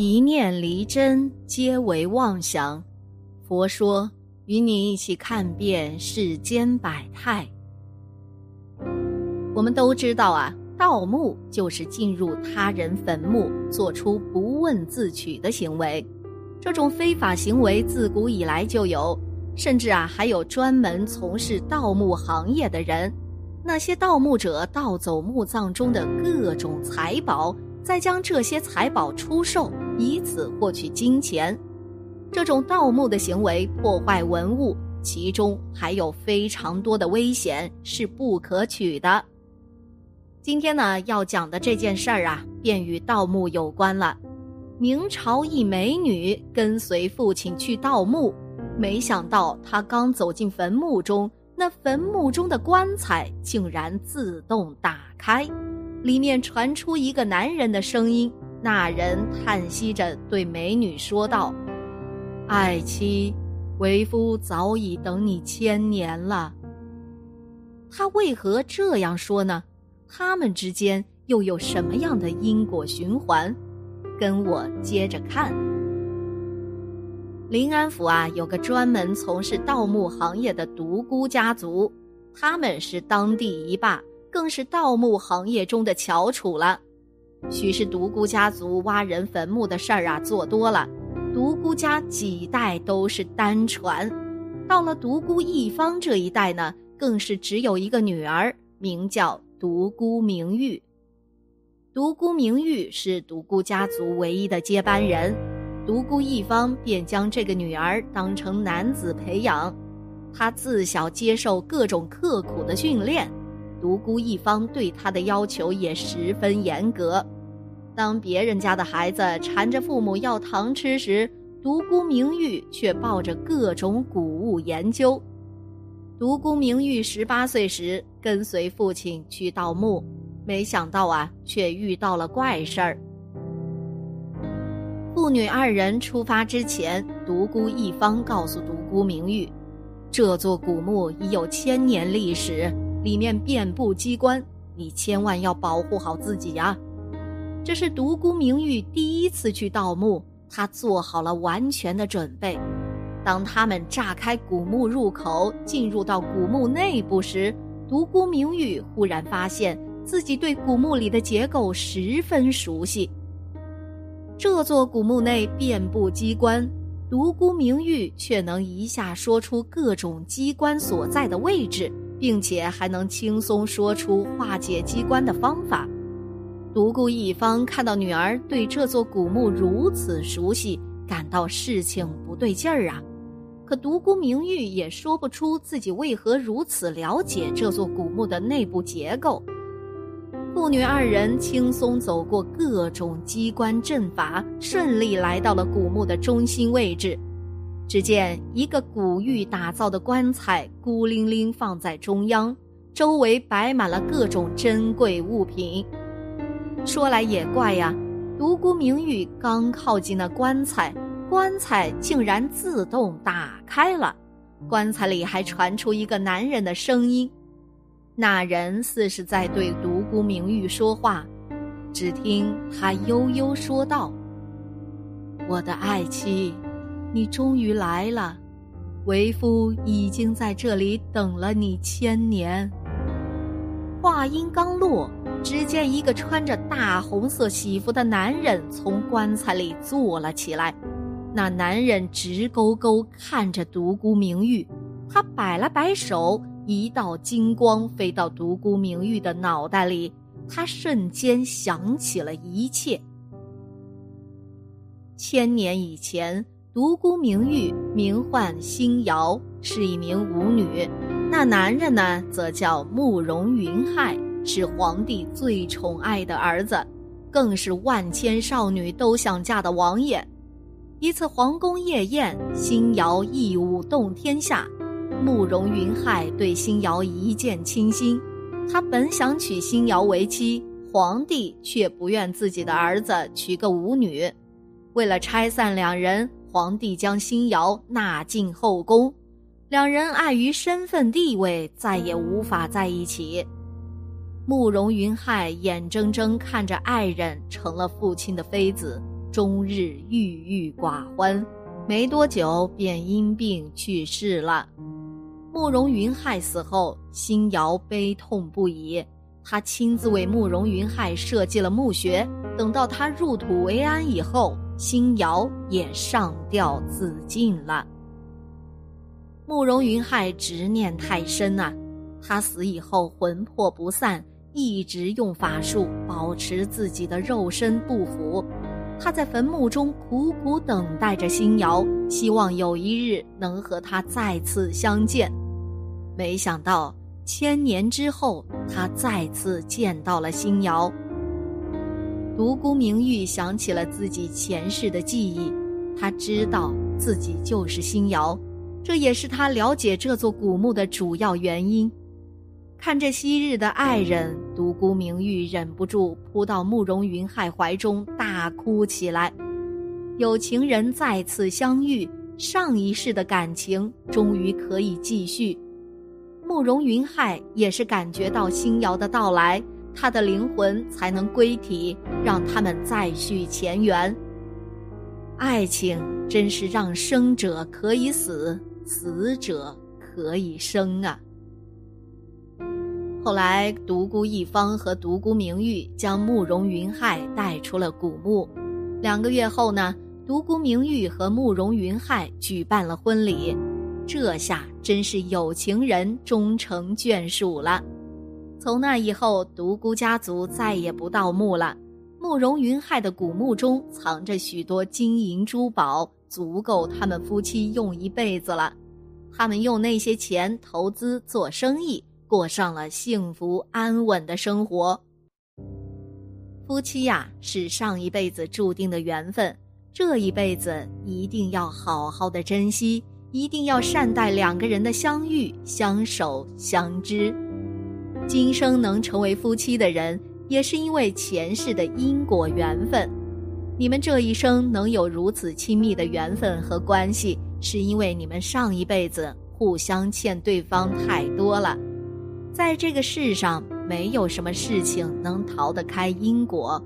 一念离真，皆为妄想。佛说，与你一起看遍世间百态。我们都知道啊，盗墓就是进入他人坟墓，做出不问自取的行为。这种非法行为自古以来就有，甚至啊，还有专门从事盗墓行业的人。那些盗墓者盗走墓葬中的各种财宝。再将这些财宝出售，以此获取金钱。这种盗墓的行为破坏文物，其中还有非常多的危险，是不可取的。今天呢，要讲的这件事儿啊，便与盗墓有关了。明朝一美女跟随父亲去盗墓，没想到她刚走进坟墓中，那坟墓中的棺材竟然自动打开。里面传出一个男人的声音，那人叹息着对美女说道：“爱妻，为夫早已等你千年了。”他为何这样说呢？他们之间又有什么样的因果循环？跟我接着看。临安府啊，有个专门从事盗墓行业的独孤家族，他们是当地一霸。更是盗墓行业中的翘楚了。许是独孤家族挖人坟墓的事儿啊做多了，独孤家几代都是单传。到了独孤一方这一代呢，更是只有一个女儿，名叫独孤明玉。独孤明玉是独孤家族唯一的接班人，独孤一方便将这个女儿当成男子培养。他自小接受各种刻苦的训练。独孤一方对他的要求也十分严格。当别人家的孩子缠着父母要糖吃时，独孤明玉却抱着各种古物研究。独孤明玉十八岁时跟随父亲去盗墓，没想到啊，却遇到了怪事儿。父女二人出发之前，独孤一方告诉独孤明玉，这座古墓已有千年历史。里面遍布机关，你千万要保护好自己呀！这是独孤明玉第一次去盗墓，他做好了完全的准备。当他们炸开古墓入口，进入到古墓内部时，独孤明玉忽然发现自己对古墓里的结构十分熟悉。这座古墓内遍布机关，独孤明玉却能一下说出各种机关所在的位置。并且还能轻松说出化解机关的方法。独孤一方看到女儿对这座古墓如此熟悉，感到事情不对劲儿啊。可独孤明玉也说不出自己为何如此了解这座古墓的内部结构。父女二人轻松走过各种机关阵法，顺利来到了古墓的中心位置。只见一个古玉打造的棺材孤零零放在中央，周围摆满了各种珍贵物品。说来也怪呀，独孤明玉刚靠近那棺材，棺材竟然自动打开了，棺材里还传出一个男人的声音。那人似是在对独孤明玉说话，只听他悠悠说道：“我的爱妻。”你终于来了，为夫已经在这里等了你千年。话音刚落，只见一个穿着大红色喜服的男人从棺材里坐了起来。那男人直勾勾看着独孤明玉，他摆了摆手，一道金光飞到独孤明玉的脑袋里，他瞬间想起了一切。千年以前。独孤明玉名唤星瑶，是一名舞女。那男人呢，则叫慕容云海，是皇帝最宠爱的儿子，更是万千少女都想嫁的王爷。一次皇宫夜宴，星瑶一舞动天下，慕容云海对星瑶一见倾心。他本想娶星瑶为妻，皇帝却不愿自己的儿子娶个舞女。为了拆散两人。皇帝将新瑶纳进后宫，两人碍于身份地位，再也无法在一起。慕容云海眼睁睁看着爱人成了父亲的妃子，终日郁郁寡欢，没多久便因病去世了。慕容云海死后，辛瑶悲痛不已。他亲自为慕容云海设计了墓穴。等到他入土为安以后，辛瑶也上吊自尽了。慕容云海执念太深啊，他死以后魂魄不散，一直用法术保持自己的肉身不腐。他在坟墓中苦苦等待着辛瑶，希望有一日能和他再次相见。没想到千年之后，他再次见到了星瑶。独孤明玉想起了自己前世的记忆，他知道自己就是星瑶，这也是他了解这座古墓的主要原因。看着昔日的爱人，独孤明玉忍不住扑到慕容云海怀中大哭起来。有情人再次相遇，上一世的感情终于可以继续。慕容云海也是感觉到星瑶的到来，他的灵魂才能归体，让他们再续前缘。爱情真是让生者可以死，死者可以生啊！后来，独孤一方和独孤明玉将慕容云海带出了古墓。两个月后呢，独孤明玉和慕容云海举办了婚礼。这下真是有情人终成眷属了。从那以后，独孤家族再也不盗墓了。慕容云海的古墓中藏着许多金银珠宝，足够他们夫妻用一辈子了。他们用那些钱投资做生意，过上了幸福安稳的生活。夫妻呀，是上一辈子注定的缘分，这一辈子一定要好好的珍惜。一定要善待两个人的相遇、相守、相知。今生能成为夫妻的人，也是因为前世的因果缘分。你们这一生能有如此亲密的缘分和关系，是因为你们上一辈子互相欠对方太多了。在这个世上，没有什么事情能逃得开因果。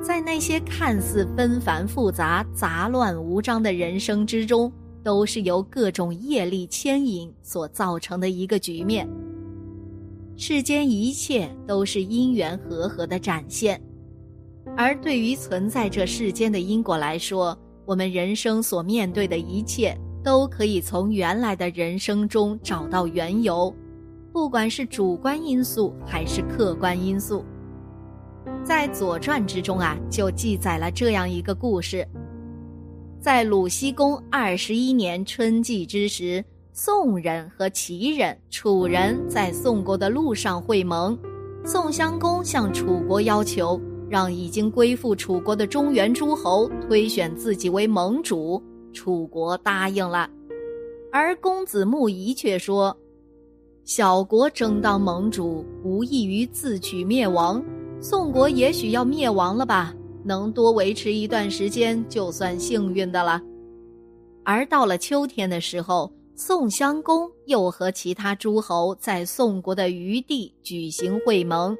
在那些看似纷繁复杂、杂乱无章的人生之中。都是由各种业力牵引所造成的一个局面。世间一切都是因缘和合的展现，而对于存在这世间的因果来说，我们人生所面对的一切都可以从原来的人生中找到缘由，不管是主观因素还是客观因素。在《左传》之中啊，就记载了这样一个故事。在鲁僖公二十一年春季之时，宋人和齐人、楚人在宋国的路上会盟。宋襄公向楚国要求，让已经归附楚国的中原诸侯推选自己为盟主。楚国答应了，而公子穆仪却说：“小国争当盟主，无异于自取灭亡。宋国也许要灭亡了吧？”能多维持一段时间，就算幸运的了。而到了秋天的时候，宋襄公又和其他诸侯在宋国的余地举行会盟。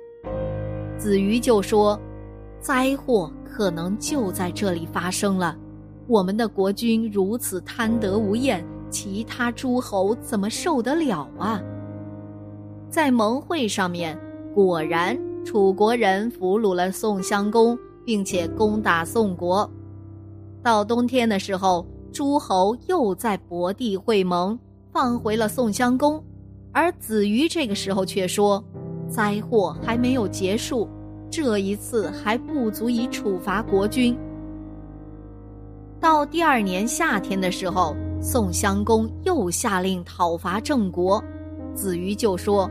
子瑜就说：“灾祸可能就在这里发生了。我们的国君如此贪得无厌，其他诸侯怎么受得了啊？”在盟会上面，果然楚国人俘虏了宋襄公。并且攻打宋国，到冬天的时候，诸侯又在博地会盟，放回了宋襄公。而子瑜这个时候却说：“灾祸还没有结束，这一次还不足以处罚国君。”到第二年夏天的时候，宋襄公又下令讨伐郑国，子瑜就说：“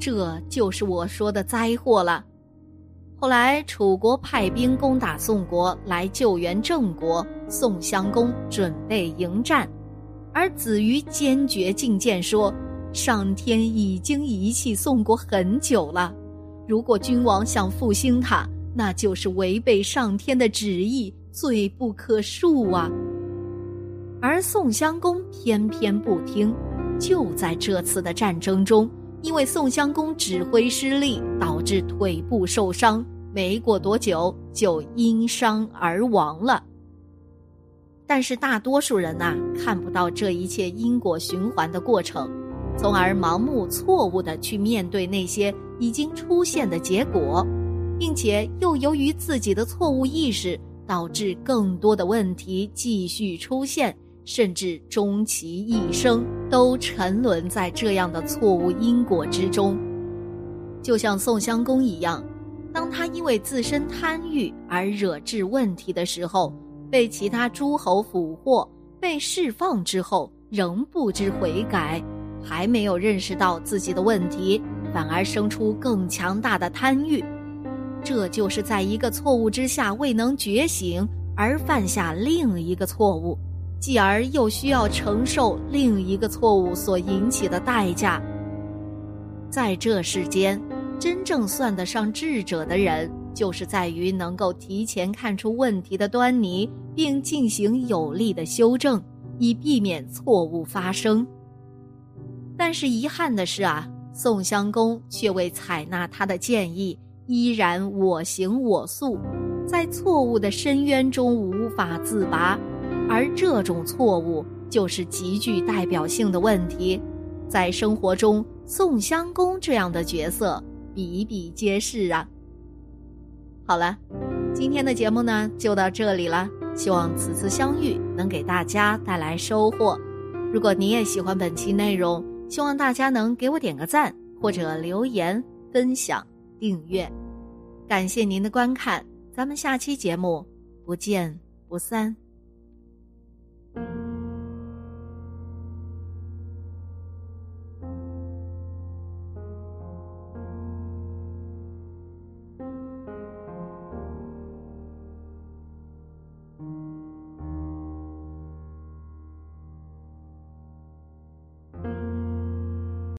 这就是我说的灾祸了。”后来，楚国派兵攻打宋国，来救援郑国。宋襄公准备迎战，而子瑜坚决进谏说：“上天已经遗弃宋国很久了，如果君王想复兴他，那就是违背上天的旨意，罪不可恕啊。”而宋襄公偏偏不听。就在这次的战争中。因为宋襄公指挥失利，导致腿部受伤，没过多久就因伤而亡了。但是大多数人呐，看不到这一切因果循环的过程，从而盲目错误的去面对那些已经出现的结果，并且又由于自己的错误意识，导致更多的问题继续出现，甚至终其一生都沉沦在这样的错误因果之中。就像宋襄公一样，当他因为自身贪欲而惹致问题的时候。被其他诸侯俘获，被释放之后，仍不知悔改，还没有认识到自己的问题，反而生出更强大的贪欲。这就是在一个错误之下未能觉醒，而犯下另一个错误，继而又需要承受另一个错误所引起的代价。在这世间，真正算得上智者的人。就是在于能够提前看出问题的端倪，并进行有力的修正，以避免错误发生。但是遗憾的是啊，宋襄公却未采纳他的建议，依然我行我素，在错误的深渊中无法自拔。而这种错误就是极具代表性的问题，在生活中，宋襄公这样的角色比比皆是啊。好了，今天的节目呢就到这里了。希望此次相遇能给大家带来收获。如果你也喜欢本期内容，希望大家能给我点个赞，或者留言、分享、订阅。感谢您的观看，咱们下期节目不见不散。